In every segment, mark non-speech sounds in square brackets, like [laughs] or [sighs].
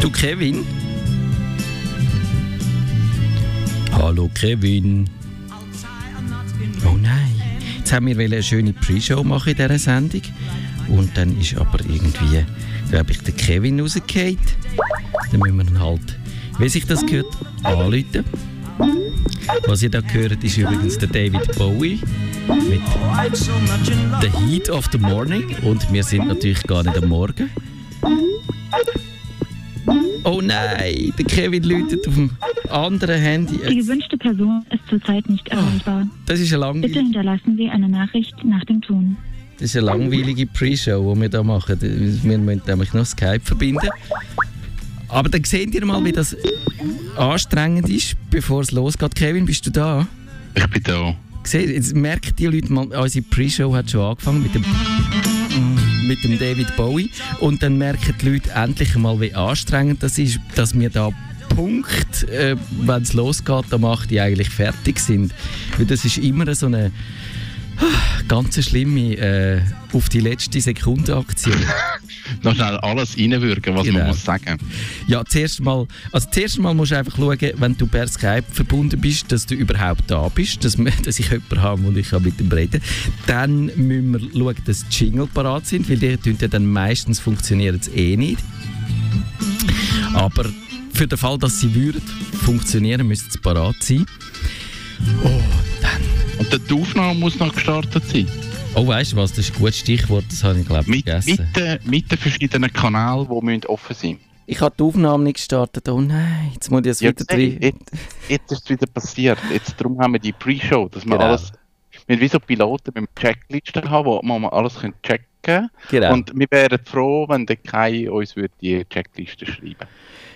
Du Kevin? Hallo Kevin. Oh nein, jetzt haben wir eine schöne Pre-Show machen in dieser Sendung. Und dann ist aber irgendwie, glaube ich, der Kevin rausgefallen. Dann müssen wir ihn halt, wie sich das gehört, anrufen. Was ihr da gehört, ist übrigens der David Bowie mit The Heat of the Morning. Und wir sind natürlich gar nicht am Morgen. Oh nein, der Kevin läutet auf dem anderen Handy. Die gewünschte Person ist zurzeit nicht erreichbar. Das ist eine Bitte langweilige, hinterlassen Sie eine Nachricht nach dem Ton. das ist eine langweilige Pre-Show, die wir da machen. Wir müssen nämlich noch Skype verbinden. Aber dann seht ihr mal, wie das anstrengend ist, bevor es losgeht. Kevin, bist du da? Ich bin da. Seht, jetzt merken die Leute mal, unsere Pre-Show hat schon angefangen mit dem, mit dem David Bowie. Und dann merken die Leute endlich mal, wie anstrengend das ist, dass wir da Punkt, äh, wenn es losgeht, am 8 Uhr eigentlich fertig sind. Weil das ist immer so eine ganz schlimme äh, auf die letzte Sekunde Aktion. [laughs] Noch schnell alles reinwürgen, was Genau. man muss sagen. Ja, zuerst mal, also zuerst mal musst du einfach schauen, wenn du per Skype verbunden bist, dass du überhaupt da bist, dass, wir- [laughs] dass ich jemanden habe und ich kann mit ihm reden. Dann müssen wir schauen, dass die Jingle parat sind, weil die tun ja dann meistens funktionieren es eh nicht. Aber für den Fall, dass sie würden funktionieren, müssten sie parat sein. Oh. Und die Aufnahme muss noch gestartet sein. Oh, weißt du was? Das ist ein gutes Stichwort, das habe ich glaube ich Mit, vergessen. mit, den, mit den verschiedenen Kanälen, die müssen offen sein Ich habe die Aufnahme nicht gestartet. Oh nein, jetzt muss ich das Ja, wieder ich. drin. jetzt, jetzt ist es wieder passiert. Jetzt, darum haben wir die Pre-Show, dass wir Genau. alles... Wir haben wie so Piloten mit Checklisten haben, wo man alles können checken kann. Genau. Und wir wären froh, wenn der Kai uns würde die Checkliste schreiben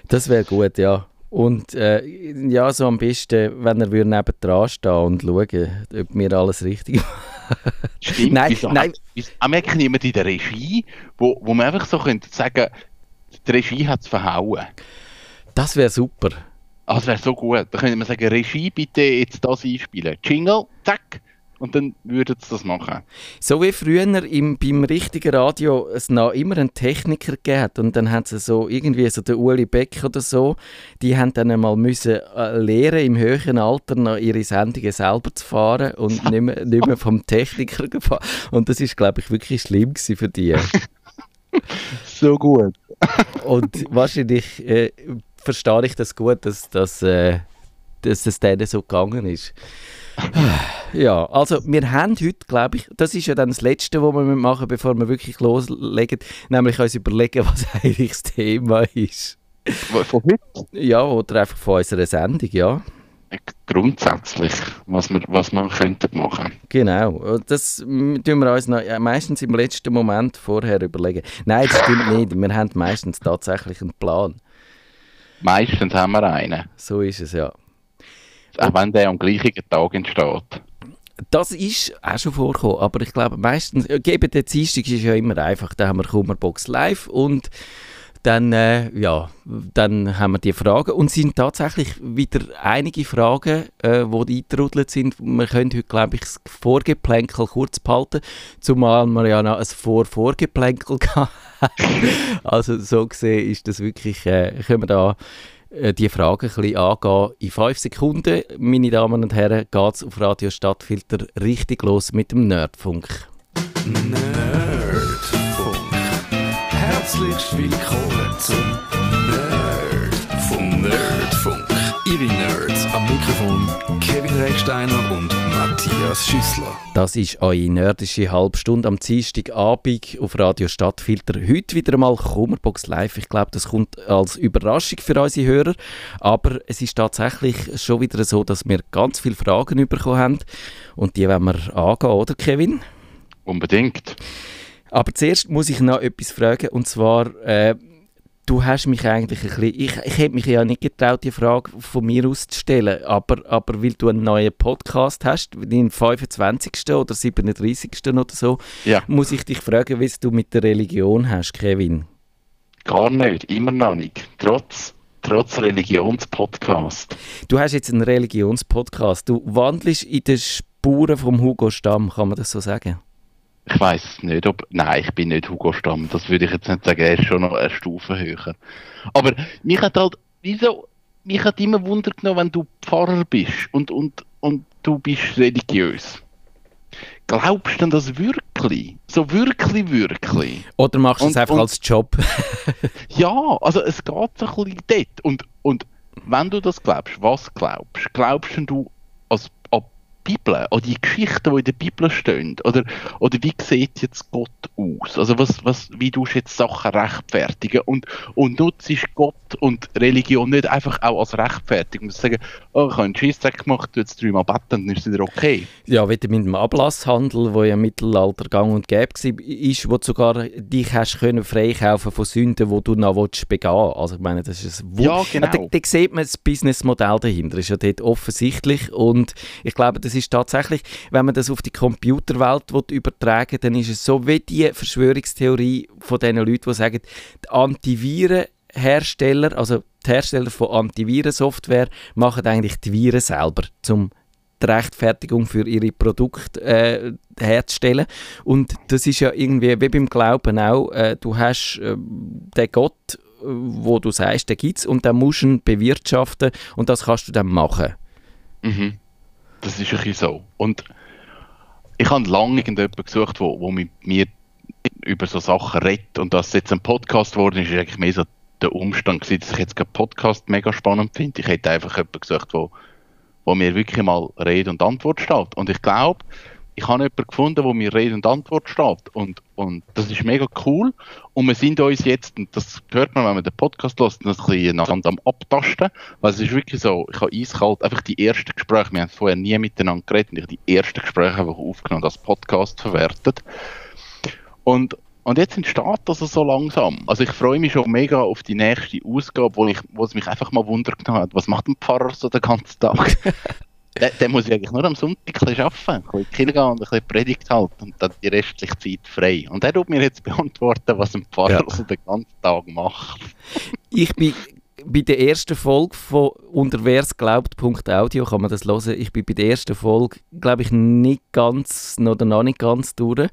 Das wäre gut, ja. Und äh, ja, so am besten, wenn er würde nebendran stehen und schauen, ob wir alles richtig machen. [laughs] Stimmt, Nein, wieso, nein. Wieso, auch merken jemand in der Regie, wo, wo man einfach so könnte sagen, die Regie hat es verhauen. Das wäre super. Ah, das wäre so gut. Da könnte man sagen, Regie, bitte jetzt das einspielen. Jingle, zack. Und dann würden sie das machen. So wie früher im, beim richtigen Radio es noch immer einen Techniker hat und dann haben sie so irgendwie so der Uli Beck oder so, die haben dann einmal müssen äh, lernen im höheren Alter noch ihre Sendungen selber zu fahren und [laughs] nicht mehr, nicht mehr vom Techniker gefahren. Und das ist glaube ich wirklich schlimm für die. [laughs] So gut. Und wahrscheinlich äh, verstehe ich das gut, dass, dass, äh, dass es denen so gegangen ist. [sighs] Ja, also wir haben heute, glaube ich, das ist ja dann das Letzte, was wir machen, bevor wir wirklich loslegen, nämlich uns überlegen, was [laughs] eigentlich das Thema ist. Von heute? Ja, oder einfach von unserer Sendung, ja. Grundsätzlich, was wir, was wir könnten machen. Genau, das tun wir uns noch, ja, meistens im letzten Moment vorher überlegen. Nein, das stimmt [laughs] nicht, wir haben meistens tatsächlich einen Plan. Meistens haben wir einen. So ist es, ja. Auch wenn der am gleichen Tag entsteht. Das ist auch schon vorgekommen, aber ich glaube meistens, geben der Dienstag ist ja immer einfach, da haben wir Kummerbox live und dann, äh, ja, dann haben wir die Fragen und sind tatsächlich wieder einige Fragen, äh, die eingetrudelt sind. Wir können heute, glaube ich, das Vorgeplänkel kurz behalten, zumal wir ja noch ein Vor-Vorgeplänkel [laughs] hatten. also so gesehen ist das wirklich, äh, können wir da die Frage ein bisschen angehen. In fünf Sekunden, meine Damen und Herren, geht es auf Radio Stadtfilter richtig los mit dem Nerdfunk. Nerdfunk. Herzlich willkommen zum Nerdfunk. Nerdfunk. Ihre Nerds am Mikrofon Kevin Recksteiner und Matthias Schüssler. Das ist eure nerdische Halbstunde am Dienstagabend auf Radio Stadtfilter. Heute wieder einmal Kummerbox Live. Ich glaube, das kommt als Überraschung für unsere Hörer. Aber es ist tatsächlich schon wieder so, dass wir ganz viele Fragen bekommen haben. Und die wollen wir angehen, oder Kevin? Unbedingt. Aber zuerst muss ich noch etwas fragen, und zwar, äh, du hast mich eigentlich ein bisschen, ich, ich hätte mich ja nicht getraut, die Frage von mir aus zu stellen, aber, aber weil du einen neuen Podcast hast, den 25. oder 37. oder so, Ja. muss ich dich fragen, wie es du mit der Religion hast, Kevin. Gar nicht, immer noch nicht. Trotz, trotz Religionspodcast. Du hast jetzt einen Religionspodcast, du wandelst in den Spuren vom Hugo Stamm, kann man das so sagen? Ich weiß nicht, ob. Nein, ich bin nicht Hugo Stamm. Das würde ich jetzt nicht sagen. Er ist schon noch eine Stufe höher. Aber mich hat halt, wieso, mich hat immer Wunder genommen, wenn du Pfarrer bist und, und, und du bist religiös. Glaubst du denn das wirklich? So wirklich, wirklich? Oder machst du es einfach und- als Job? [laughs] Ja, also es geht so ein bisschen dort. Und, und wenn du das glaubst, was glaubst? Glaubst denn du als, Bibel, an die Geschichten, die in der Bibel stehen? Oder, oder wie sieht jetzt Gott aus? Also was, was, wie du jetzt Sachen rechtfertigen? Und, und nutzt Gott und Religion nicht einfach auch als Rechtfertigung? Du sagen, oh, ich habe einen Scheissdreck gemacht, jetzt dreimal beten, dann ist es wieder okay. Ja, wie mit dem Ablasshandel, wo ja im Mittelalter gang und gäbe war, ist, wo du sogar dich hast können freikaufen von Sünden, die du noch willst begehen Also ich meine, das ist ein Wund- Ja, genau. Da, da sieht man das Businessmodell dahinter, ist ja dort offensichtlich und ich glaube, das ist tatsächlich, wenn man das auf die Computerwelt übertragen will, dann ist es so wie die Verschwörungstheorie von den Leuten, die sagen, die Antivirenhersteller, also die Hersteller von Antivirensoftware, machen eigentlich die Viren selber, zum die Rechtfertigung für ihre Produkte äh, herzustellen. Und das ist ja irgendwie wie beim Glauben auch, äh, du hast äh, den Gott, äh, wo du sagst, den gibt es und dann musst du ihn bewirtschaften und das kannst du dann machen. Mhm. Das ist ein bisschen so. Und ich habe lange irgendjemanden gesucht, wo, wo mit mir über so Sachen redet. Und dass jetzt ein Podcast geworden ist, ist eigentlich mehr so der Umstand gewesen, dass ich jetzt den Podcast mega spannend finde. Ich hätte einfach jemanden gesucht, wo, wo mir wirklich mal Rede und Antwort steht. Und ich glaube, ich habe jemanden gefunden, wo mir Rede und Antwort steht. Und, und das ist mega cool. Und wir sind uns jetzt, und das hört man, wenn man den Podcast hört, ein bisschen am Abtasten. Weil es ist wirklich so, ich habe eiskalt einfach die ersten Gespräche, wir haben vorher nie miteinander geredet, und ich habe die ersten Gespräche einfach aufgenommen als Podcast verwertet. Und, und jetzt entsteht das so langsam. Also ich freue mich schon mega auf die nächste Ausgabe, wo, ich, wo es mich einfach mal wundert hat, was macht ein Pfarrer so den ganzen Tag? [laughs] der, der muss ja eigentlich nur am Sonntag ein bisschen arbeiten, ein bisschen in die Kirche gehen und ein bisschen Predigt halten und dann die restliche Zeit frei. Und der tut mir jetzt beantworten, was ein Pfarrer Ja. so [laughs] den ganzen Tag macht. Ich bin bei der ersten Folge von unterwersglaubt.audio kann man das hören. Ich bin bei der ersten Folge, glaube ich, nicht ganz, oder noch nicht ganz durch.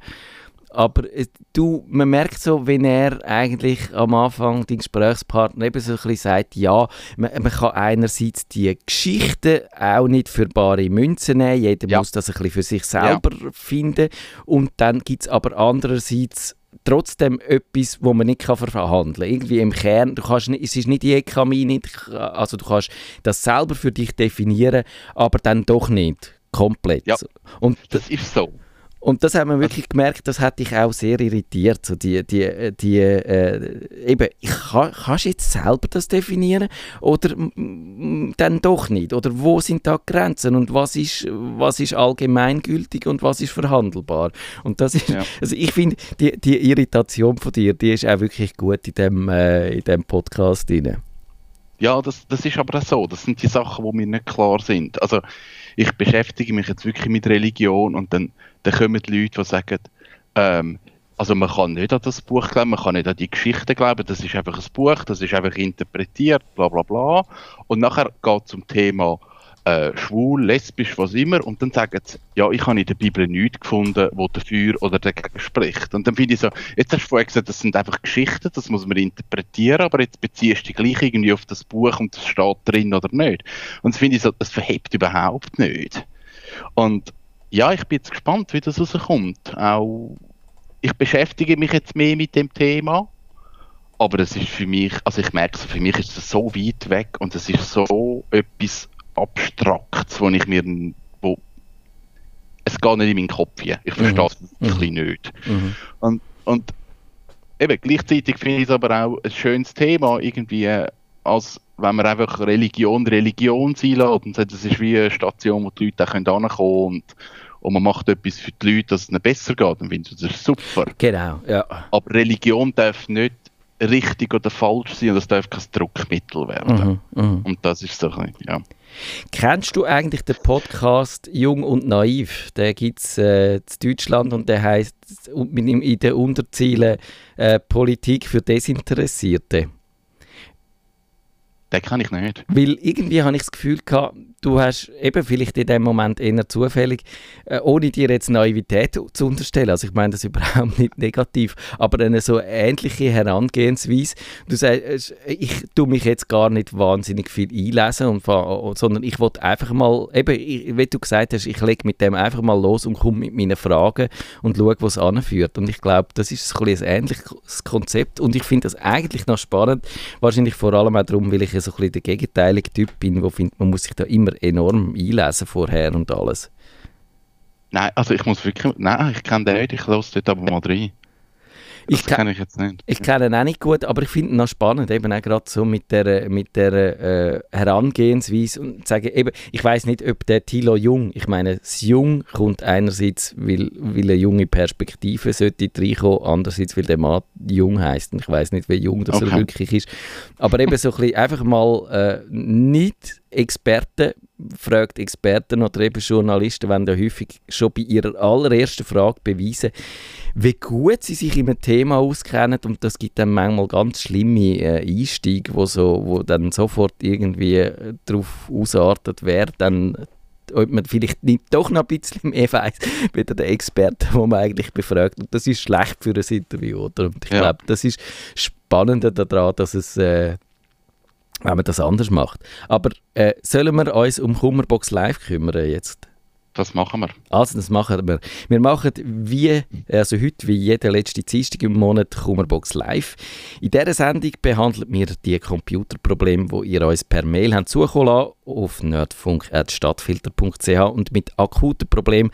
Aber es- du, man merkt so, wenn er eigentlich am Anfang, dein Gesprächspartner, eben so ein bisschen sagt, ja, man, man kann einerseits die Geschichten auch nicht für bare Münzen nehmen, jeder Ja. muss das ein bisschen für sich selber finden. Und dann gibt es aber andererseits trotzdem etwas, wo man nicht kann verhandeln kann. Irgendwie im Kern, du kannst nicht, es ist nicht je Kamin, nicht, also du kannst das selber für dich definieren, aber dann doch nicht komplett. Ja. Und Das ist so. Und das haben wir wirklich gemerkt, das hat dich auch sehr irritiert. So die, die, die, äh, eben, ich kann, kannst du jetzt selber das definieren oder dann doch nicht? Oder wo sind da Grenzen und was ist, was ist allgemeingültig und was ist verhandelbar? Und das ist, Ja. also ich finde, die, die Irritation von dir, die ist auch wirklich gut in dem, äh, in dem Podcast drin. Ja, das, das ist aber auch so. Das sind die Sachen, die mir nicht klar sind. Also ich beschäftige mich jetzt wirklich mit Religion und dann, dann kommen die Leute, die sagen, ähm, also man kann nicht an das Buch glauben, man kann nicht an die Geschichte glauben, das ist einfach ein Buch, das ist einfach interpretiert, bla bla bla. Und nachher geht es zum Thema äh, schwul, lesbisch, was immer, und dann sagen sie, ja, ich habe in der Bibel nichts gefunden, wo dafür oder dagegen spricht. Und dann finde ich so, jetzt hast du vorher gesagt, das sind einfach Geschichten, das muss man interpretieren, aber jetzt beziehst du dich gleich irgendwie auf das Buch und das steht drin oder nicht. Und das finde ich so, das verhebt überhaupt nicht. Und ja, ich bin jetzt gespannt, wie das rauskommt. Auch ich beschäftige mich jetzt mehr mit dem Thema, aber es ist für mich, also ich merke es, für mich ist es so weit weg und es ist so etwas Abstraktes, wo ich mir, wo, es geht nicht in meinen Kopf hier. Ich verstehe es wirklich nicht. Mhm. Und, und eben, gleichzeitig finde ich es aber auch ein schönes Thema, irgendwie, äh, als wenn man einfach Religion Religion sein lässt und sagt, das ist wie eine Station, wo die Leute auch hinkommen können und, und man macht etwas für die Leute, dass es ihnen besser geht, dann finde ich das super. Genau, ja. Aber Religion darf nicht richtig oder falsch sein und es darf kein Druckmittel werden. Mhm. Mhm. Und das ist so ein bisschen, ja. Kennst du eigentlich den Podcast Jung und Naiv? Den gibt es äh, in Deutschland und der heißt in den Unterzielen äh, Politik für Desinteressierte. Den kann ich nicht. Weil irgendwie habe ich das Gefühl gehabt, du hast eben vielleicht in dem Moment eher zufällig, äh, ohne dir jetzt Naivität zu unterstellen, also ich meine das [laughs] überhaupt nicht negativ, aber eine so ähnliche Herangehensweise. Du sagst, ich tue mich jetzt gar nicht wahnsinnig viel einlesen, und, sondern ich wollte einfach mal, eben, wie du gesagt hast, ich lege mit dem einfach mal los und komme mit meinen Fragen und schaue, wo es anführt. Und ich glaube, das ist ein, ein ähnliches Konzept und ich finde das eigentlich noch spannend, wahrscheinlich vor allem auch darum, weil ich so ein bisschen der gegenteilige Typ bin, wo findet, man muss sich da immer enorm einlesen vorher und alles. Nein, also ich muss wirklich, nein, ich kenne den nicht, ich lasse dort aber mal rein. Ich kenne ich jetzt nicht. Ich kenne ihn auch nicht gut, aber ich finde ihn noch spannend, eben auch gerade so mit der, mit der äh, Herangehensweise und sagen, eben, ich weiß nicht, ob der Thilo Jung, ich meine, das Jung kommt einerseits, weil, weil eine junge Perspektive sollte reinkommen, andererseits, weil der Mann Jung heißt und ich weiß nicht, wie jung das okay. wirklich ist. Aber eben so ein bisschen einfach mal äh, nicht Experten fragt Experten oder eben Journalisten, wenn ja häufig schon bei ihrer allerersten Frage beweisen, wie gut sie sich in einem Thema auskennen und das gibt dann manchmal ganz schlimme äh, Einstiege, wo, so, wo dann sofort irgendwie äh, darauf ausartet, wer dann ob man vielleicht nicht doch noch ein bisschen mehr weiß, [laughs] wie der Experte, den man eigentlich befragt. Und das ist schlecht für ein Interview, oder? Und ich ja. glaube, das ist spannender daran, dass es äh, wenn man das anders macht. Aber äh, sollen wir uns um Kummerbox Live kümmern jetzt? Das machen wir. Also, das machen wir. Wir machen wie, also heute, wie jede letzte Dienstag im Monat Kummerbox Live. In dieser Sendung behandelt wir die Computerprobleme, die ihr uns per Mail habt zukommen lassen, auf nerdfunk.stadtfilter.ch und mit akuten Problemen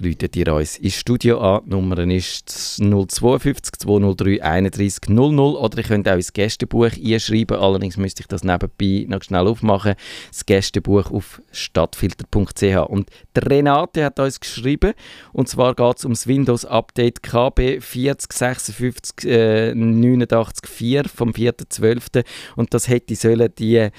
läutet ihr uns ins Studio an. Die Nummer ist 052 203 31 00 oder ihr könnt auch ins Gästebuch einschreiben. Allerdings müsste ich das nebenbei noch schnell aufmachen. Das Gästebuch auf stadtfilter.ch. Und Renate hat uns geschrieben und zwar geht es um das Windows Update KB 4056 äh, 89 4 vom 4.12. und das hätte sollen die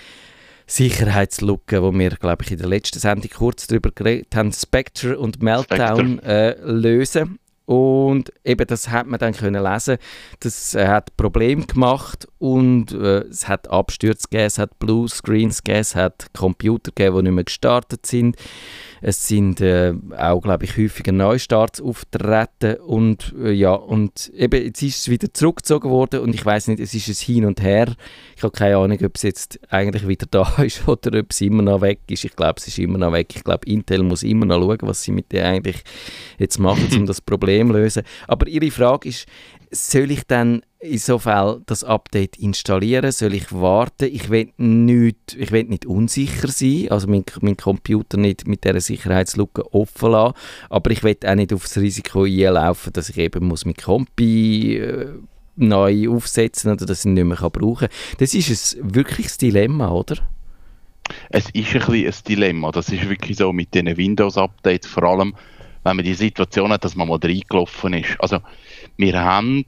Sicherheitslücke, wo wir, glaube ich, in der letzten Sendung kurz darüber geredet haben, Spectre und Meltdown äh, lösen. Und eben das hat man dann können lesen. Das hat Problem gemacht und äh, es hat Abstürze gegeben, es hat Blue Screens gegeben, es hat Computer gegeben, die nicht mehr gestartet sind. Es sind äh, auch, glaube ich, häufiger Neustarts auftreten und äh, ja, und eben jetzt ist es wieder zurückgezogen worden und ich weiß nicht, es ist ein Hin und Her. Ich habe keine Ahnung, ob es jetzt eigentlich wieder da [laughs] ist oder ob es immer noch weg ist. Ich glaube, es ist immer noch weg. Ich glaube, Intel muss immer noch schauen, was sie mit dem eigentlich jetzt machen, um [laughs] das Problem zu lösen. Aber Ihre Frage ist, soll ich dann in so Fall das Update installieren? Soll ich warten? Ich will nicht, nicht unsicher sein, also meinen mein Computer nicht mit dieser Sicherheitslücke offen lassen, aber ich will auch nicht aufs Risiko einlaufen, dass ich eben muss mit Kompi äh, neu aufsetzen oder dass ich ihn nicht mehr kann brauchen kann. Das ist ein wirkliches Dilemma, oder? Es ist ein, bisschen ein Dilemma. Das ist wirklich so mit den Windows-Updates, vor allem wenn man die Situation hat, dass man mal reingelaufen ist. Also wir haben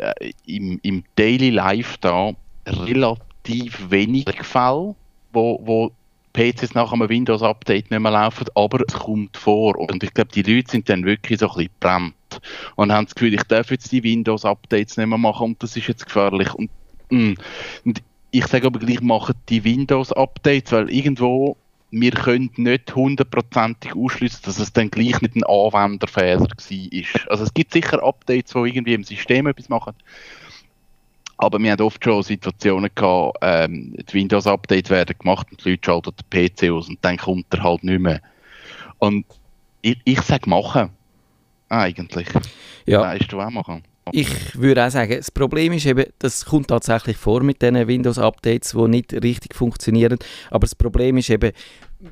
äh, im, im Daily Life da relativ wenig Fälle, wo, wo PCs nach einem Windows-Update nicht mehr laufen, aber es kommt vor. Und ich glaube, die Leute sind dann wirklich so ein bisschen brennt und haben das Gefühl, ich darf jetzt die Windows-Updates nicht mehr machen und das ist jetzt gefährlich. Und, mm. und ich sage aber gleich, machen die Windows-Updates, weil irgendwo wir können nicht hundertprozentig ausschließen, dass es dann gleich nicht ein Anwenderfehler war. Also es gibt sicher Updates, die irgendwie im System etwas machen. Aber wir haben oft schon Situationen gehabt, ähm, die Windows-Updates werden gemacht und die Leute schalten den PC aus und dann kommt er halt nicht mehr. Und ich, ich sage machen. Eigentlich. Ja. Weißt du auch machen? Ich würde auch sagen, das Problem ist eben, das kommt tatsächlich vor mit diesen Windows-Updates, die nicht richtig funktionieren. Aber das Problem ist eben,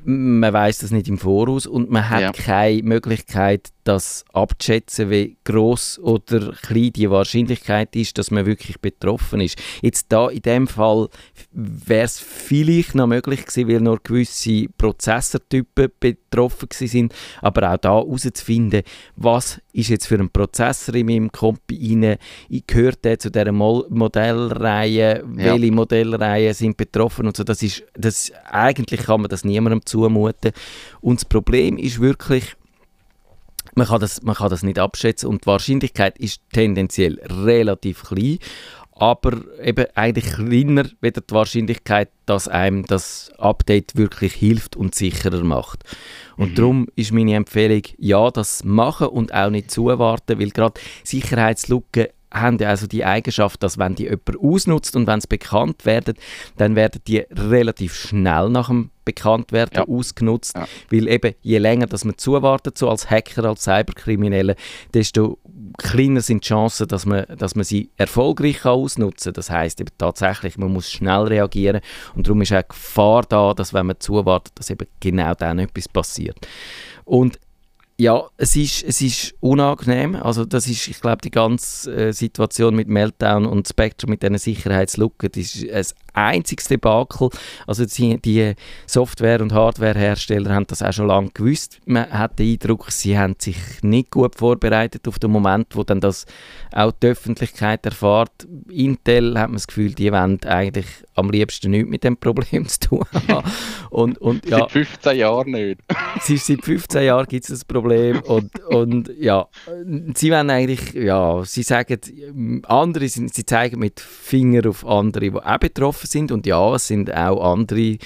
man weiß das nicht im Voraus und man hat ja. keine Möglichkeit, das abzuschätzen, wie groß oder klein die Wahrscheinlichkeit ist, dass man wirklich betroffen ist. Jetzt da in dem Fall wäre es vielleicht noch möglich gewesen, weil nur gewisse Prozessortypen betroffen sind, aber auch da herauszufinden, was ist jetzt für ein Prozessor in meinem Kompi rein, gehört der zu dieser Mo Modellreihe, ja. welche Modellreihen sind betroffen und so, das ist, das, eigentlich kann man das niemandem zumuten und das Problem ist wirklich, man kann, das, man kann das nicht abschätzen und die Wahrscheinlichkeit ist tendenziell relativ klein. aber eben eigentlich kleiner wieder die Wahrscheinlichkeit, dass einem das Update wirklich hilft und sicherer macht. Und mhm. darum ist meine Empfehlung, ja, das machen und auch nicht zuwarten, weil gerade Sicherheitslücken haben ja also die Eigenschaft, dass wenn die jemand ausnutzt und wenn es bekannt werden, dann werden die relativ schnell nach dem Bekanntwerden ja. ausgenutzt, ja. weil eben je länger dass man zuwartet, so als Hacker, als Cyberkriminelle, desto kleiner sind die Chancen, dass man, dass man sie erfolgreich kann ausnutzen kann. Das heißt eben tatsächlich, man muss schnell reagieren und darum ist auch Gefahr da, dass wenn man zuwartet, dass eben genau dann etwas passiert. Und ja, es ist, es ist unangenehm. Also das ist, ich glaube, die ganze äh, Situation mit Meltdown und Spectrum mit diesen Sicherheitslücken, das ist ein einziges Debakel. Also die, die Software- und Hardwarehersteller haben das auch schon lange gewusst. Man hat den Eindruck, sie haben sich nicht gut vorbereitet auf den Moment, wo dann das auch die Öffentlichkeit erfährt. Intel hat man das Gefühl, die wollen eigentlich am liebsten nichts mit dem Problem [laughs] zu tun haben. und, und, ja, seit 15 Jahren nicht. [laughs] seit 15 Jahren gibt es das Problem und, und ja, sie wollen eigentlich, ja, sie sagen, andere, sind, sie zeigen mit Finger auf andere, die auch betroffen sind und ja, es sind auch andere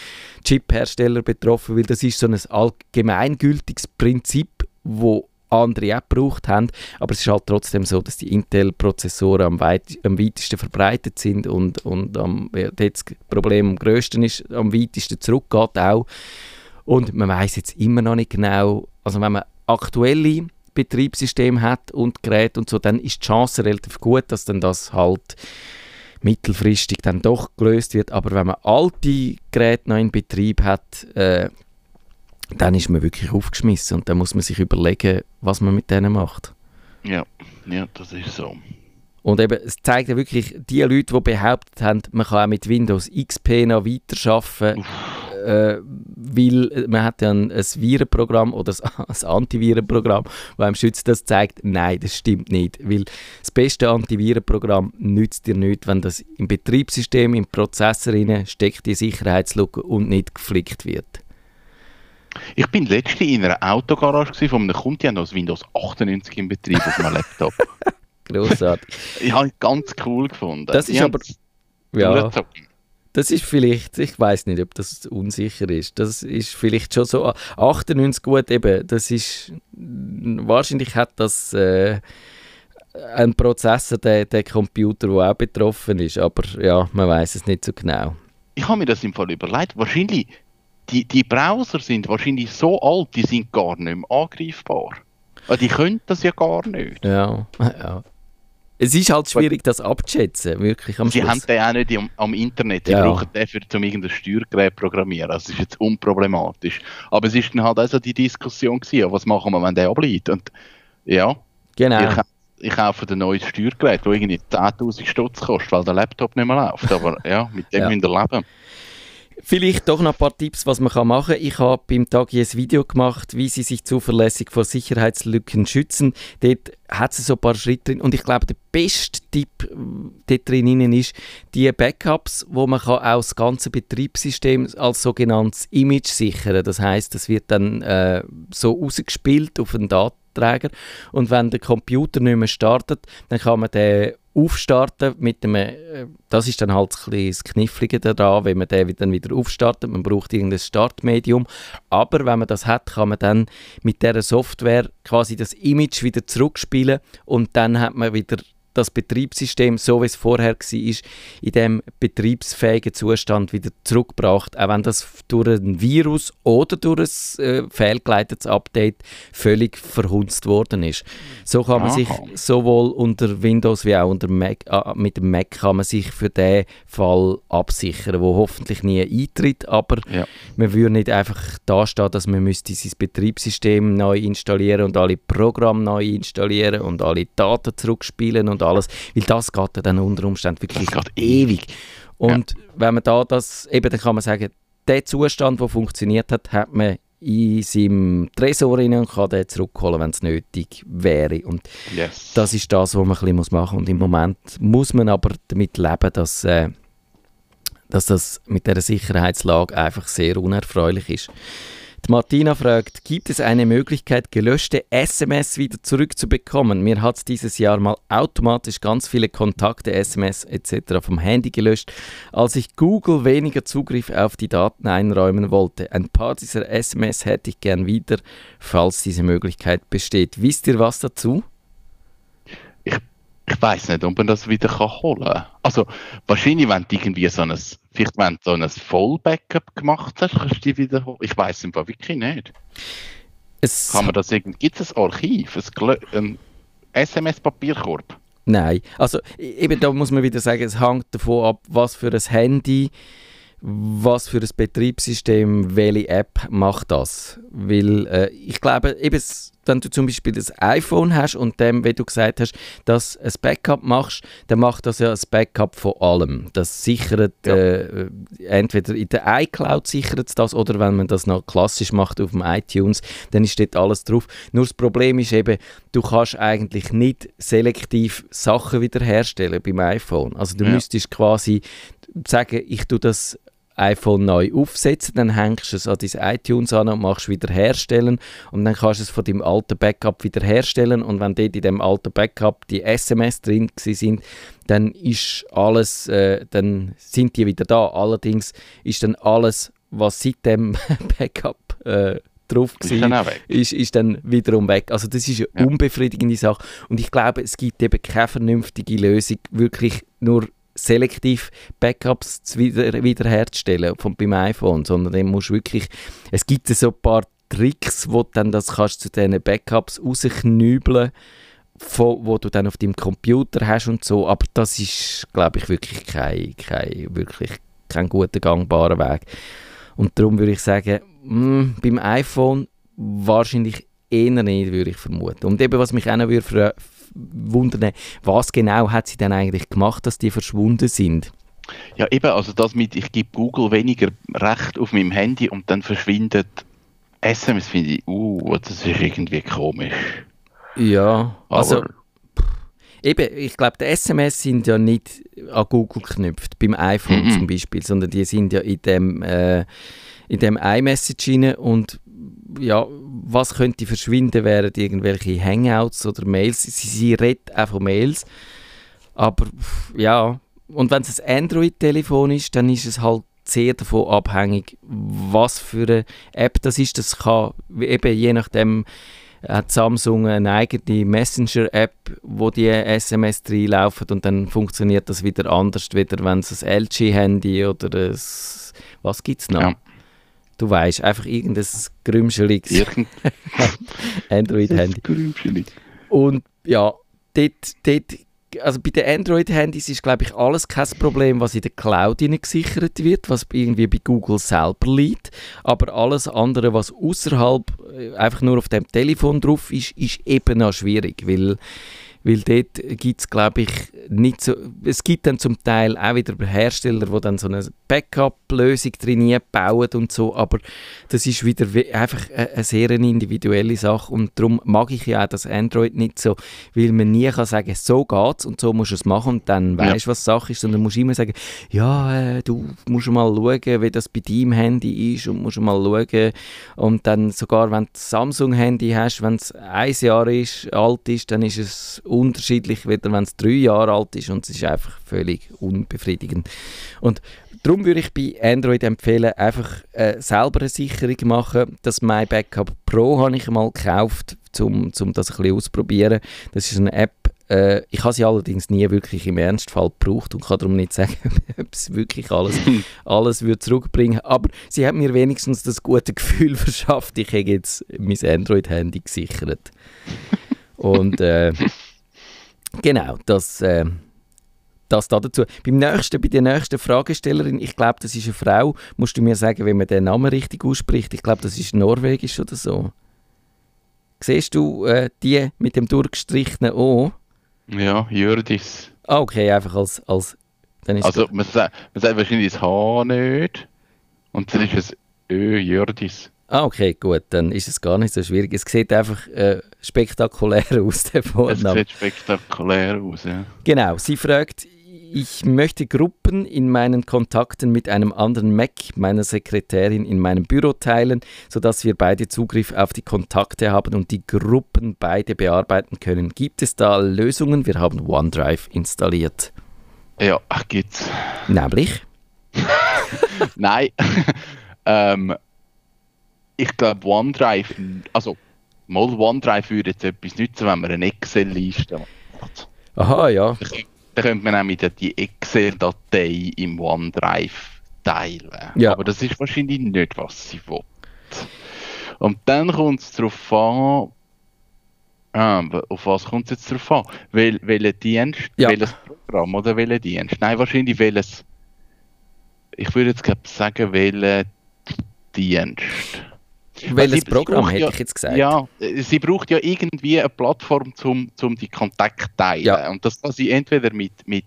Chip-Hersteller betroffen, weil das ist so ein allgemeingültiges Prinzip, wo andere auch gebraucht haben, aber es ist halt trotzdem so, dass die Intel-Prozessoren am, weit, am weitesten verbreitet sind und, und am, ja, das Problem am größten ist, am weitesten zurückgeht auch. Und man weiß jetzt immer noch nicht genau, also wenn man aktuelle Betriebssysteme hat und Geräte und so, dann ist die Chance relativ gut, dass dann das halt mittelfristig dann doch gelöst wird. Aber wenn man alte Geräte noch in Betrieb hat, äh, dann ist man wirklich aufgeschmissen und dann muss man sich überlegen, was man mit denen macht. Ja, ja, das ist so. Und eben, es zeigt ja wirklich, die Leute, die behauptet haben, man kann auch mit Windows XP noch weiterarbeiten, äh, weil man hat ja ein, ein Virenprogramm oder ein [laughs] Antivirenprogramm, das einem schützt, das zeigt, nein, das stimmt nicht. Weil das beste Antivirenprogramm nützt dir nicht, wenn das im Betriebssystem, im Prozessor steckt, die Sicherheitslücke und nicht geflickt wird. Ich bin letztens in einer Autogarage von einem Kunden, der noch das Windows 98 im Betrieb auf meinem Laptop. [laughs] Großartig. ich habe es ganz cool gefunden. Das ist aber. Ja, das ist vielleicht, ich weiß nicht, ob das unsicher ist. Das ist vielleicht schon so 98 gut eben. Das ist wahrscheinlich hat das äh, ein Prozessor, der, der Computer, der auch betroffen ist. Aber ja, man weiß es nicht so genau. Ich habe mir das im Fall überlegt. Wahrscheinlich die, die Browser sind wahrscheinlich so alt, die sind gar nicht mehr angreifbar. Die können das ja gar nicht. Ja, [laughs] ja. Es ist halt schwierig, das abzuschätzen, wirklich am Sie Schluss. haben den auch nicht am, am Internet. Sie ja. brauchen den für um irgendein Steuergerät programmieren. Also, das ist jetzt unproblematisch. Aber es ist dann halt also die Diskussion gewesen, was machen wir, wenn der abliegt. Und ja, genau. ich, ich kaufe ein neues Steuergerät, das irgendwie 10'000 Stutz kostet, weil der Laptop nicht mehr läuft. Aber ja, mit dem ja. müsst ihr leben. Vielleicht doch noch ein paar Tipps, was man machen kann. Ich habe beim Tag ein Video gemacht, wie Sie sich zuverlässig vor Sicherheitslücken schützen. Dort hat es so ein paar Schritte drin. Und ich glaube, der beste Tipp äh, dort drin ist, die Backups, wo man kann auch das ganze Betriebssystem als sogenanntes Image sichern. Das heißt, das wird dann äh, so ausgespielt auf einen Datenträger. Und wenn der Computer nicht mehr startet, dann kann man den aufstarten mit dem, äh, das ist dann halt ein das Knifflige daran, wenn man den dann wieder aufstartet, man braucht irgendein Startmedium, aber wenn man das hat, kann man dann mit der Software quasi das Image wieder zurückspielen und dann hat man wieder das Betriebssystem, so wie es vorher war, in dem betriebsfähigen Zustand wieder zurückgebracht, auch wenn das durch ein Virus oder durch ein äh, fehlgeleitetes Update völlig verhunzt worden ist. So kann man Aha. sich sowohl unter Windows wie auch unter Mac, äh, mit dem Mac kann man sich für den Fall absichern, wo hoffentlich nie eintritt, aber ja. man würde nicht einfach dastehen, dass man müsste sein Betriebssystem neu installieren und alle Programme neu installieren und alle Daten zurückspielen und alles, weil das geht dann unter Umständen wirklich ewig. Und ja. wenn man da das, eben dann kann man sagen, der Zustand, der funktioniert hat, hat man in seinem Tresor rein und kann den zurückholen, wenn es nötig wäre. Und yes. das ist das, was man ein bisschen machen muss. Und im Moment muss man aber damit leben, dass, äh, dass das mit der Sicherheitslage einfach sehr unerfreulich ist. Die Martina fragt, gibt es eine Möglichkeit, gelöschte SMS wieder zurückzubekommen? Mir hat dieses Jahr mal automatisch ganz viele Kontakte, SMS etc. vom Handy gelöscht, als ich Google weniger Zugriff auf die Daten einräumen wollte. Ein paar dieser SMS hätte ich gern wieder, falls diese Möglichkeit besteht. Wisst ihr was dazu? Ich weiß nicht, ob man das wieder kann holen kann. Also, wahrscheinlich, wenn du irgendwie so ein, vielleicht wenn du so ein Voll-Backup gemacht hast, kannst du die wieder holen. Ich weiß einfach wirklich nicht. Es Kann man das irgendwie, gibt es ein Archiv, ein, ein SMS-Papierkorb? Nein, also eben da muss man wieder sagen, es hängt davon ab, was für ein Handy, was für ein Betriebssystem, welche App macht das. Weil äh, ich glaube, eben, wenn du zum Beispiel das iPhone hast und dem, wie du gesagt hast, dass ein Backup machst, dann macht das ja ein Backup von allem. Das sichert Ja. äh, entweder in der iCloud sichert das oder wenn man das noch klassisch macht auf dem iTunes, dann ist dort alles drauf. Nur das Problem ist eben, du kannst eigentlich nicht selektiv Sachen wiederherstellen beim iPhone. Also du Ja. müsstest quasi sagen, ich tue das iPhone neu aufsetzen, dann hängst du es an dein iTunes an und machst wiederherstellen und dann kannst du es von deinem alten Backup wiederherstellen und wenn dort in dem alten Backup die SMS drin sind, dann ist alles, äh, dann sind die wieder da. Allerdings ist dann alles, was seit dem [laughs] Backup äh, drauf Ist war, ist, ist dann wiederum weg. Also das ist eine Ja. unbefriedigende Sache und ich glaube, es gibt eben keine vernünftige Lösung, wirklich nur selektiv Backups wieder, wiederherzustellen vom, beim iPhone, sondern dann musst wirklich, es gibt so ein paar Tricks, wo du dann das kannst zu diesen Backups rausknübeln von, wo du dann auf deinem Computer hast und so, aber das ist, glaube ich, wirklich kein, kein, wirklich kein guter, gangbarer Weg. Und darum würde ich sagen, mm, beim iPhone wahrscheinlich eher nicht, würde ich vermuten. Und eben, was mich auch noch würde wundern, was genau hat sie denn eigentlich gemacht, dass die verschwunden sind? Ja, eben, also das mit, ich gebe Google weniger Recht auf meinem Handy und dann verschwindet SMS, finde ich, uh, das ist irgendwie komisch. Ja, also Aber, eben, ich glaube, die SMS sind ja nicht an Google geknüpft, beim iPhone Mhm. zum Beispiel, sondern die sind ja in dem, äh, in dem iMessage rein und ja, was könnte verschwinden, wären irgendwelche Hangouts oder Mails. Sie, sie redet auch von Mails, aber ja, und wenn es ein Android-Telefon ist, dann ist es halt sehr davon abhängig, was für eine App das ist. Das kann eben je nachdem hat Samsung eine eigene Messenger-App, wo die SMS reinlaufen und dann funktioniert das wieder anders, wieder wenn es ein LG-Handy oder ein, was gibt es noch? Ja. Du weißt einfach irgendein grümscheliges irgend [laughs] Android-Handy. [laughs] Und ja, dort, dort, also bei den Android-Handys ist, glaube ich, alles kein Problem, was in der Cloud gesichert wird, was irgendwie bei Google selber liegt. Aber alles andere, was außerhalb äh, einfach nur auf dem Telefon drauf ist, ist eben noch schwierig, weil weil dort gibt es, glaube ich, nicht so. Es gibt dann zum Teil auch wieder Hersteller, die dann so eine Backup-Lösung drin bauen und so, aber das ist wieder einfach eine, eine sehr individuelle Sache und darum mag ich ja auch das Android nicht so, weil man nie kann sagen, so geht's und so musst du es machen und dann Ja. weißt du, was Sache ist, sondern musst immer sagen, ja, äh, du musst mal schauen, wie das bei deinem Handy ist und musst mal schauen und dann sogar, wenn du ein Samsung-Handy hast, wenn es ein Jahr ist, alt ist, dann ist es unterschiedlich, wieder wenn es drei Jahre alt ist und es ist einfach völlig unbefriedigend. Und darum würde ich bei Android empfehlen, einfach äh, selber eine Sicherung machen. Das My Backup Pro habe ich mal gekauft, um zum das ein bisschen auszuprobieren. Das ist eine App, äh, ich habe sie allerdings nie wirklich im Ernstfall gebraucht und kann darum nicht [laughs] sagen, ob es wirklich alles, [laughs] alles würde zurückbringen Aber sie hat mir wenigstens das gute Gefühl [laughs] verschafft, ich habe jetzt mein Android-Handy gesichert. Und äh, genau, das, äh, das da dazu. Beim nächsten, bei der nächsten Fragestellerin, ich glaube, das ist eine Frau, musst du mir sagen, wie man den Namen richtig ausspricht. Ich glaube, das ist norwegisch oder so. Siehst du äh, die mit dem durchgestrichenen O? Ja, Jördis. Ah, okay, einfach als, als Also, man sagt, man sagt wahrscheinlich das H nicht. Und dann ist es Ö, Jördis. Ah, okay, gut, dann ist es gar nicht so schwierig. Es sieht einfach äh, spektakulär [laughs] aus, der Es Vorname. sieht spektakulär aus, ja. Genau, sie fragt, ich möchte Gruppen in meinen Kontakten mit einem anderen Mac meiner Sekretärin in meinem Büro teilen, sodass wir beide Zugriff auf die Kontakte haben und die Gruppen beide bearbeiten können. Gibt es da Lösungen? Wir haben OneDrive installiert. Ja, ach, gibt's. Nämlich? [laughs] Nein. [laughs] ähm, ich glaube, OneDrive, also mal OneDrive würde jetzt etwas nützen, wenn man eine Excel-Liste macht. Aha, ja. Da könnte man nämlich die Excel-Datei im OneDrive teilen. Ja. Aber das ist wahrscheinlich nicht, was sie will. Und dann kommt es darauf an, ah, auf was kommt es jetzt darauf an? Wel, welcher Dienst, Ja. welches Programm oder welcher Dienst? Nein, wahrscheinlich welches, ich würde jetzt glaub, sagen, welcher Dienst. Welches sie- sie Programm braucht hätte ja- ich jetzt gesagt? Ja, sie braucht ja irgendwie eine Plattform zum, zum die Kontakte teilen. Ja. Und das kann sie entweder mit, mit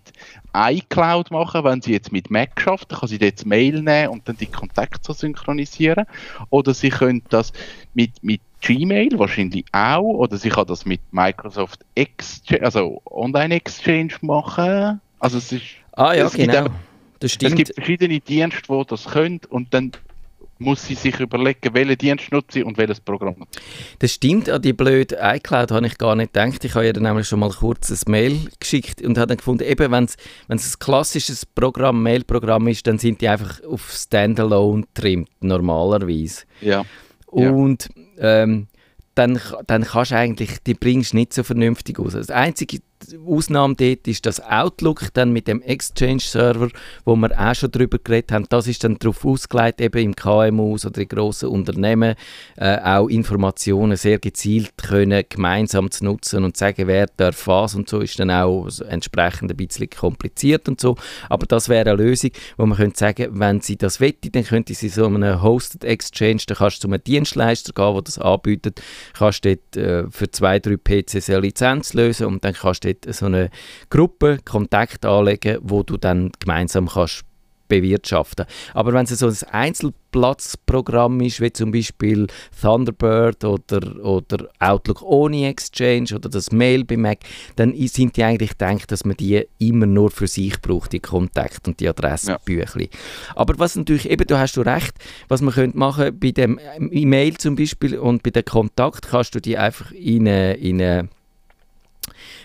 iCloud machen, wenn sie jetzt mit Mac schafft, dann kann sie das Mail nehmen und dann die Kontakte so synchronisieren. Oder sie könnte das mit, mit Gmail wahrscheinlich auch, oder sie kann das mit Microsoft Exchange, also Online Exchange machen. Also es ist Ah ja, Es genau. eben- Das es stimmt. gibt verschiedene Dienste, die das können und dann muss sie sich überlegen, welchen Dienst nutze ich und welches Programm. Das stimmt, an die blöde iCloud habe ich gar nicht gedacht. Ich habe ihr dann nämlich schon mal kurz ein Mail geschickt und habe dann gefunden, eben wenn es ein klassisches Programm, Mailprogramm ist, dann sind die einfach auf Standalone trimmt, normalerweise. Ja. Ja. Und ähm, dann, dann kannst du eigentlich, die bringst du nicht so vernünftig aus. Das einzige Ausnahme dort ist das Outlook dann mit dem Exchange-Server, wo wir auch schon drüber geredet haben. Das ist dann darauf ausgelegt, eben im KMUs oder in grossen Unternehmen äh, auch Informationen sehr gezielt können gemeinsam zu nutzen und sagen, wer darf was und so ist dann auch entsprechend ein bisschen kompliziert und so. Aber das wäre eine Lösung, wo man könnte sagen, wenn sie das wette, dann könnte sie so einen Hosted Exchange, dann kannst du zu einem Dienstleister gehen, der das anbietet, kannst dort äh, für zwei, drei PCs eine Lizenz lösen und dann kannst du dort so eine Gruppe Kontakt anlegen, wo du dann gemeinsam kannst bewirtschaften. Aber wenn es so ein Einzelplatzprogramm ist, wie zum Beispiel Thunderbird oder, oder Outlook ohne Exchange oder das Mail bei Mac, dann sind die eigentlich gedacht, dass man die immer nur für sich braucht, die Kontakt und die Adressbüchli. Aber was natürlich, eben, du hast du recht, was man könnte machen, bei dem E-Mail zum Beispiel und bei dem Kontakt kannst du die einfach in eine, in eine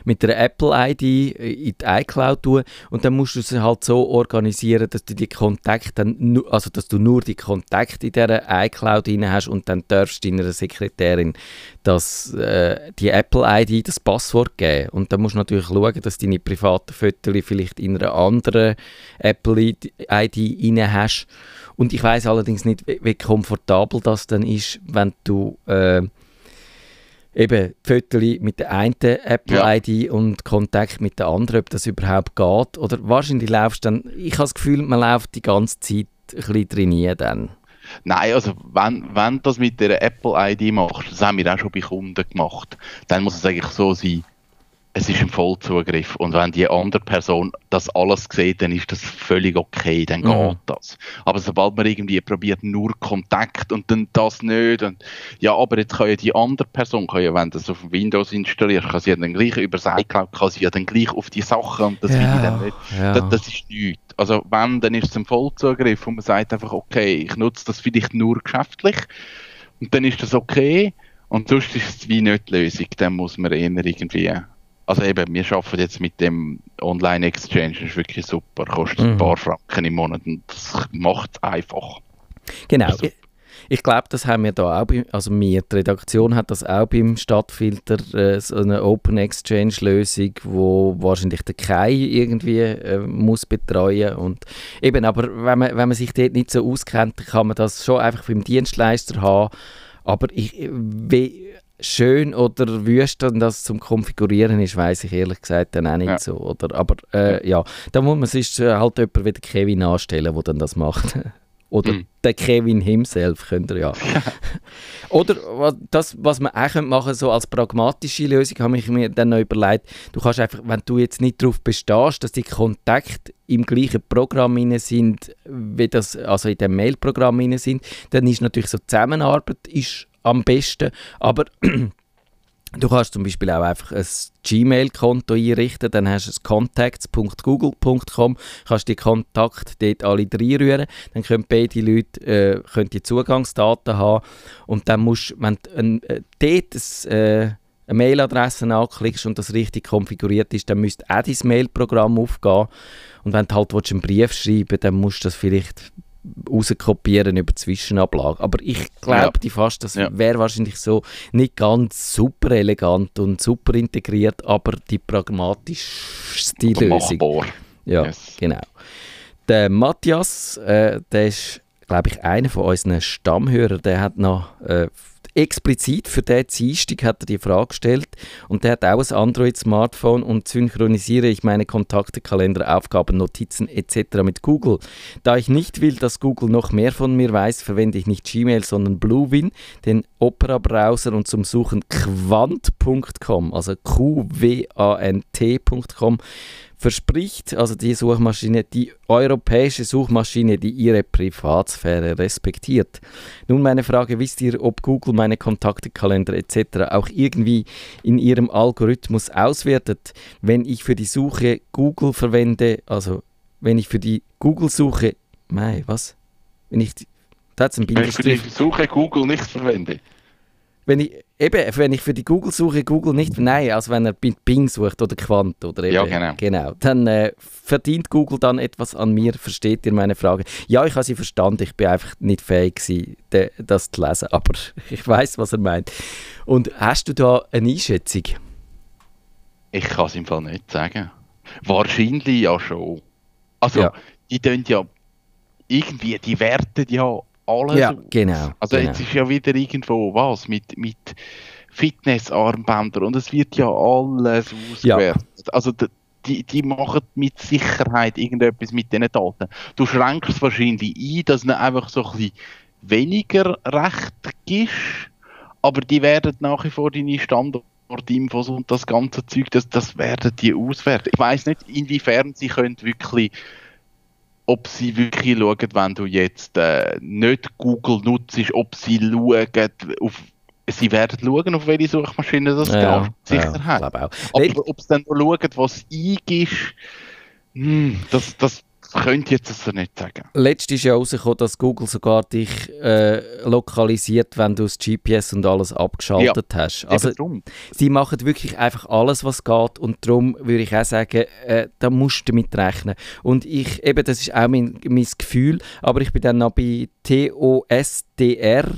mit der Apple-ID in die iCloud tun. Und dann musst du es halt so organisieren, dass du die Kontakte dann, also dass du nur die Kontakte in dieser iCloud rein hast und dann darfst du deiner Sekretärin das, äh, die Apple-ID, das Passwort geben. Und dann musst du natürlich schauen, dass deine privaten Fotos vielleicht in einer anderen Apple-ID rein hast. Und ich weiß allerdings nicht, wie, wie komfortabel das dann ist, wenn du äh, eben Fotos mit der einen Apple-ID und Kontakt mit der anderen, ob das überhaupt geht. Oder wahrscheinlich laufst du dann, ich habe das Gefühl, man läuft die ganze Zeit ein bisschen trainieren dann. Nein, also wenn, wenn du das mit der Apple-ID machst, das haben wir auch schon bei Kunden gemacht, dann muss es eigentlich so sein, es ist ein Vollzugriff und wenn die andere Person das alles sieht, dann ist das völlig okay, dann Mhm. geht das. Aber sobald man irgendwie probiert nur Kontakt und dann das nicht und ja, aber jetzt kann ja die andere Person, kann ja, wenn du das auf Windows installierst, kann sie ja dann gleich über iCloud, kann sie ja dann gleich auf die Sachen und das will ich dann nicht. ja. Das, das ist nichts. Also wenn, dann ist es ein Vollzugriff und man sagt einfach, okay, ich nutze das vielleicht nur geschäftlich und dann ist das okay und sonst ist es wie nicht die Lösung. Dann muss man eher irgendwie, also eben, wir arbeiten jetzt mit dem Online-Exchange, das ist wirklich super, kostet Mhm. ein paar Franken im Monat und das macht es einfach. Genau. Also- ich ich glaube, das haben wir da auch, bei, also wir, die Redaktion hat das auch beim Stadtfilter, äh, so eine Open Exchange Lösung, wo wahrscheinlich der Kai irgendwie äh, muss betreuen und eben, aber wenn man, wenn man sich dort nicht so auskennt, kann man das schon einfach beim Dienstleister haben, aber ich, wie schön oder wüst dann das zum Konfigurieren ist, weiß ich ehrlich gesagt dann auch nicht Ja. so, oder, aber äh, ja, da muss man sich äh, halt jemand wie der Kevin anstellen, der dann das macht. [laughs] Oder Mhm. der Kevin himself, könnt ihr ja. [laughs] Oder das, was man auch könnte machen so als pragmatische Lösung, habe ich mir dann noch überlegt, du kannst einfach, wenn du jetzt nicht darauf bestehst, dass die Kontakte im gleichen Programm inne sind, wie das, also in dem Mailprogramm inne sind, dann ist natürlich so Zusammenarbeit ist am besten, aber [clears throat] Du kannst zum Beispiel auch einfach ein Gmail-Konto einrichten, dann hast du es contacts.google.com, kannst die Kontakte dort alle reinrühren, dann können beide Leute äh, können die Zugangsdaten haben und dann musst wenn du ein, äh, dort ein, äh, eine Mailadresse anklickst und das richtig konfiguriert ist, dann müsste auch dein Mailprogramm aufgehen und wenn du halt einen Brief schreiben willst, dann musst du das vielleicht rauskopieren über Zwischenablage. Aber ich glaube ja. fast, das wäre wahrscheinlich so nicht ganz super elegant und super integriert, aber die pragmatischste Lösung. Machbar. Ja, yes. genau. Der Matthias, äh, der ist, glaube ich, einer von unseren Stammhörern, der hat noch äh, explizit für diesen Dienstag hat er die Frage gestellt und der hat auch ein Android-Smartphone und synchronisiere ich meine Kontakte, Kalender, Aufgaben, Notizen etc. mit Google. Da ich nicht will, dass Google noch mehr von mir weiß, verwende ich nicht Gmail, sondern Bluewin, den Opera-Browser und zum Suchen quant.com, also Q-W-A-N-T.com verspricht, also die Suchmaschine, die europäische Suchmaschine, die ihre Privatsphäre respektiert. Nun meine Frage, wisst ihr, ob Google meine Kontakte, Kalender etc. auch irgendwie in ihrem Algorithmus auswertet, wenn ich für die Suche Google verwende, also wenn ich für die Google-Suche, mei, was? Wenn ich, da ein Wenn ich für die Suche Google nicht verwende? Wenn ich, eben, wenn ich für die Google-Suche Google nicht, nein, also wenn er Bing sucht oder Quant oder eben, ja, genau. genau dann äh, verdient Google dann etwas an mir, versteht ihr meine Frage? Ja, ich habe sie verstanden, ich bin einfach nicht fähig gewesen, das zu lesen, [laughs] aber ich weiß, was er meint. Und hast du da eine Einschätzung? Ich kann es im Fall nicht sagen. Wahrscheinlich ja schon. Also, ja. die tun ja irgendwie, die werten ja alles ja, genau. Also genau. jetzt ist ja wieder irgendwo was mit, mit Fitnessarmbändern und es wird ja alles ausgewertet. Ja. Also die, die machen mit Sicherheit irgendetwas mit diesen Daten. Du schränkst es wahrscheinlich ein, dass es einfach so ein bisschen weniger Recht gibt, aber die werden nach wie vor deine Standortinfos und das ganze Zeug, das, das werden die auswerten. Ich weiß nicht, inwiefern sie können wirklich ob sie wirklich schauen, wenn du jetzt äh, nicht Google nutzt, ob sie schauen, auf, sie werden schauen, auf welche Suchmaschine das ja, geht. Sicherheit. Ja. Aber ob sie dann noch schauen, was eingibst, hm, das, das könnte jetzt also nicht sagen. Letztes ist ja rausgekommen, dass Google sogar dich äh, lokalisiert, wenn du das GPS und alles abgeschaltet ja, hast. Also sie machen wirklich einfach alles, was geht und darum würde ich auch sagen, äh, da musst du damit rechnen. Und ich, eben, das ist auch mein, mein Gefühl, aber ich bin dann noch bei tosdr.org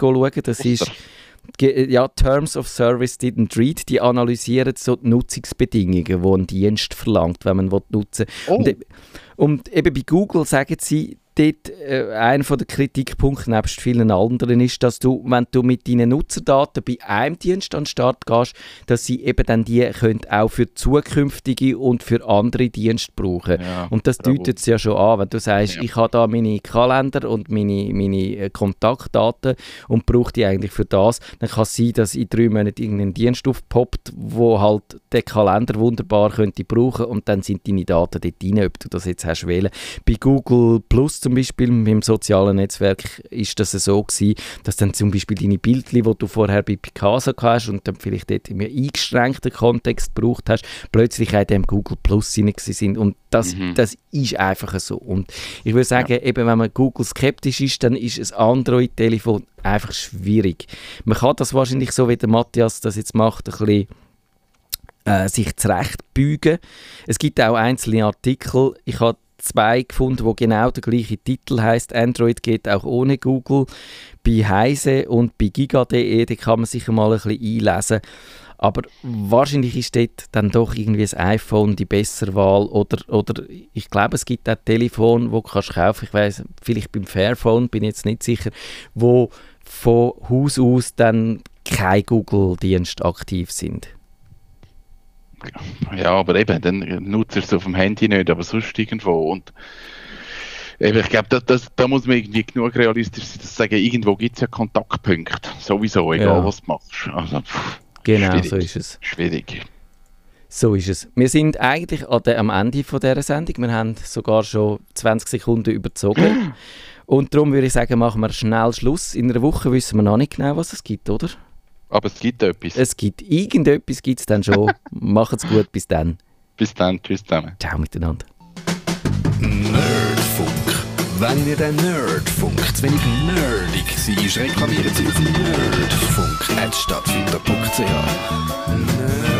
schauen, das ist ja, Terms of Service didn't read, die analysieren so die Nutzungsbedingungen, die ein Dienst verlangt, wenn man nutzen will. Oh. Und, und eben bei Google sagen sie, dort äh, einer der Kritikpunkte nebst vielen anderen ist, dass du, wenn du mit deinen Nutzerdaten bei einem Dienst an den Start gehst, dass sie eben dann die können auch für zukünftige und für andere Dienste brauchen. Ja, und das deutet es ja schon an, wenn du sagst, ja. ich habe da meine Kalender und meine, meine äh, Kontaktdaten und brauche die eigentlich für das, dann kann es sein, dass in drei Monaten irgendein Dienst aufpoppt, wo halt den Kalender wunderbar könnte brauchen und dann sind deine Daten dort rein, ob du das jetzt hast wählen. Bei Google Plus zum Beispiel, im sozialen Netzwerk, ist das so gewesen, dass dann zum Beispiel deine Bildchen, die du vorher bei Picasa hast und dann vielleicht dort im eingeschränkten Kontext gebraucht hast, plötzlich auch dem Google Plus sind und das, mhm. das ist einfach so. Und ich würde sagen, ja. eben wenn man Google skeptisch ist, dann ist ein Android-Telefon einfach schwierig. Man kann das wahrscheinlich so, wie der Matthias das jetzt macht, ein bisschen äh, sich zurechtbeugen. Es gibt auch einzelne Artikel. Ich habe zwei gefunden, wo genau der gleiche Titel heißt. Android geht auch ohne Google. Bei Heise und bei giga.de, da kann man sich mal ein bisschen einlesen. Aber wahrscheinlich ist dort dann doch irgendwie das iPhone die bessere Wahl. Oder, oder ich glaube, es gibt auch Telefon, wo du kannst kaufen. Ich weiß, vielleicht beim Fairphone, bin jetzt nicht sicher, wo von Haus aus dann kein Google-Dienst aktiv sind. Ja, aber eben, dann nutzt er es auf dem Handy nicht, aber sonst irgendwo. Und eben, ich glaube, das, das, da muss man irgendwie genug realistisch sein, zu sagen, irgendwo gibt es ja Kontaktpunkte. Sowieso, egal ja. was du machst. Also, pff, genau, schwierig. so ist es. Schwierig. So ist es. Wir sind eigentlich am Ende von dieser Sendung. Wir haben sogar schon 20 Sekunden überzogen. [clears throat] Und darum würde ich sagen, machen wir schnell Schluss. In einer Woche wissen wir noch nicht genau, was es gibt, oder? Aber es gibt etwas. Es gibt irgendetwas, gibt es dann schon. [laughs] Macht's gut, bis dann. Bis dann, tschüss zusammen. Ciao miteinander. Nerdfunk. Wenn ihr den Nerdfunk zu wenig nerdig seid, reklamiert sie auf nerdfunk.stadtfilter.ch. Nerd